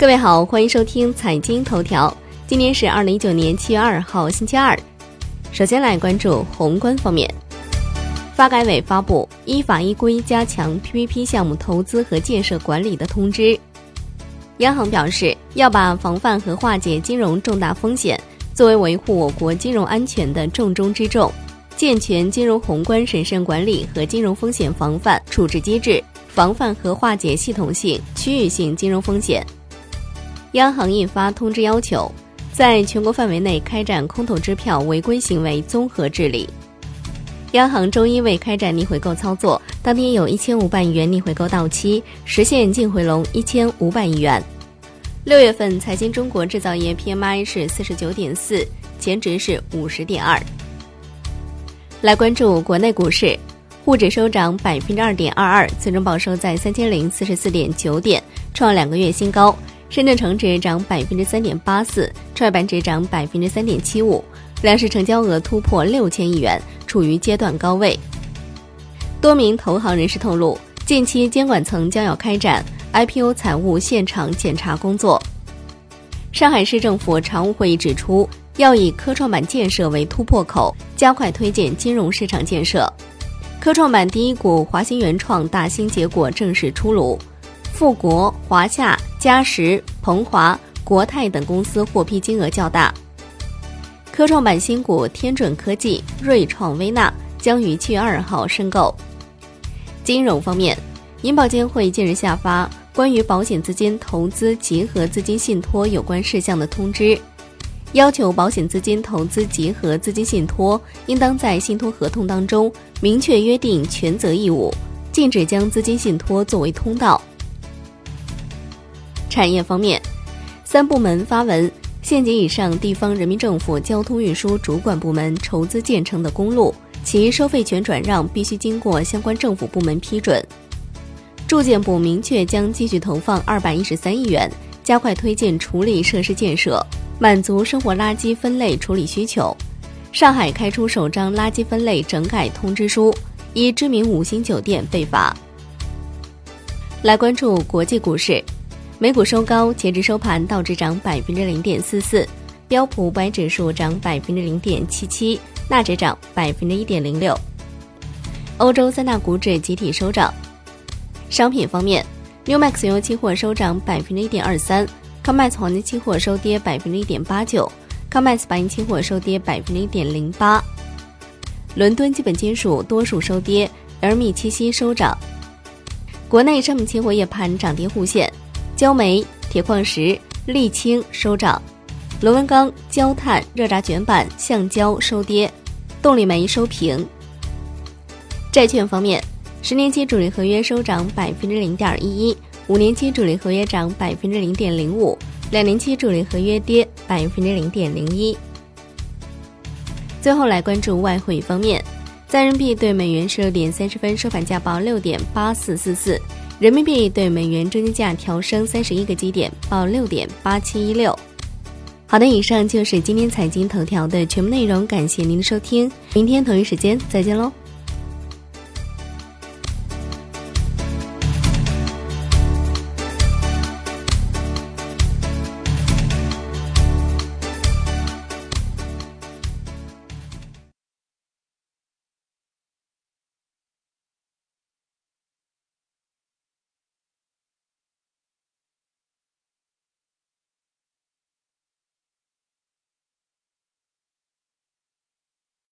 各位好，欢迎收听财经头条。今天是二零一九年七月二号，星期二。首先来关注宏观方面，发改委发布依法依规加强 PPP 项目投资和建设管理的通知。央行表示，要把防范和化解金融重大风险作为维护我国金融安全的重中之重，健全金融宏观审慎管理和金融风险防范处置机制，防范和化解系统性、区域性金融风险。央行印发通知，要求在全国范围内开展空头支票违规行为综合治理。央行周一未开展逆回购操作，当天有一千五百亿元逆回购到期，实现净回笼一千五百亿元。六月份财经中国制造业 PMI 是四十九点四，前值是五十点二。来关注国内股市，沪指收涨百分之二点二二，最终报收在三千零四十四点九点，创两个月新高。深圳成指涨百分之三点八四，创业板指涨百分之三点七五，两市成交额突破六千亿元，处于阶段高位。多名投行人士透露，近期监管层将要开展 IPO 财务现场检查工作。上海市政府常务会议指出，要以科创板建设为突破口，加快推进金融市场建设。科创板第一股华兴原创大新结果正式出炉。富国、华夏、嘉实、鹏华、国泰等公司获批金额较大。科创板新股天准科技、瑞创微纳将于七月二号申购。金融方面，银保监会近日下发关于保险资金投资集合资金信托有关事项的通知，要求保险资金投资集合资金信托应当在信托合同当中明确约定权责义务，禁止将资金信托作为通道。产业方面，三部门发文，县级以上地方人民政府交通运输主管部门筹资建成的公路，其收费权转让必须经过相关政府部门批准。住建部明确将继续投放二百一十三亿元，加快推进处理设施建设，满足生活垃圾分类处理需求。上海开出首张垃圾分类整改通知书，一知名五星酒店被罚。来关注国际股市。美股收高，截至收盘，道指涨百分之零点四四，标普五百指数涨百分之零点七七，纳指涨百分之一点零六。欧洲三大股指集体收涨。商品方面，Newmax 油期货收涨百分之一点二三，COMEX 黄金期货收跌百分之一点八九，COMEX 白银期货收跌百分之一点零八。伦敦基本金属多数收跌，LME 七锡收涨。国内商品期货夜盘涨跌互现。焦煤、铁矿石、沥青收涨，螺纹钢、焦炭、热轧卷板、橡胶收跌，动力煤收平。债券方面，十年期主力合约收涨百分之零点一一，五年期主力合约涨百分之零点零五，两年期主力合约跌百分之零点零一。最后来关注外汇方面，在人民币对美元十六点三十分收盘价报六点八四四四。人民币对美元中间价调升三十一个基点，报六点八七一六。好的，以上就是今天财经头条的全部内容，感谢您的收听，明天同一时间再见喽。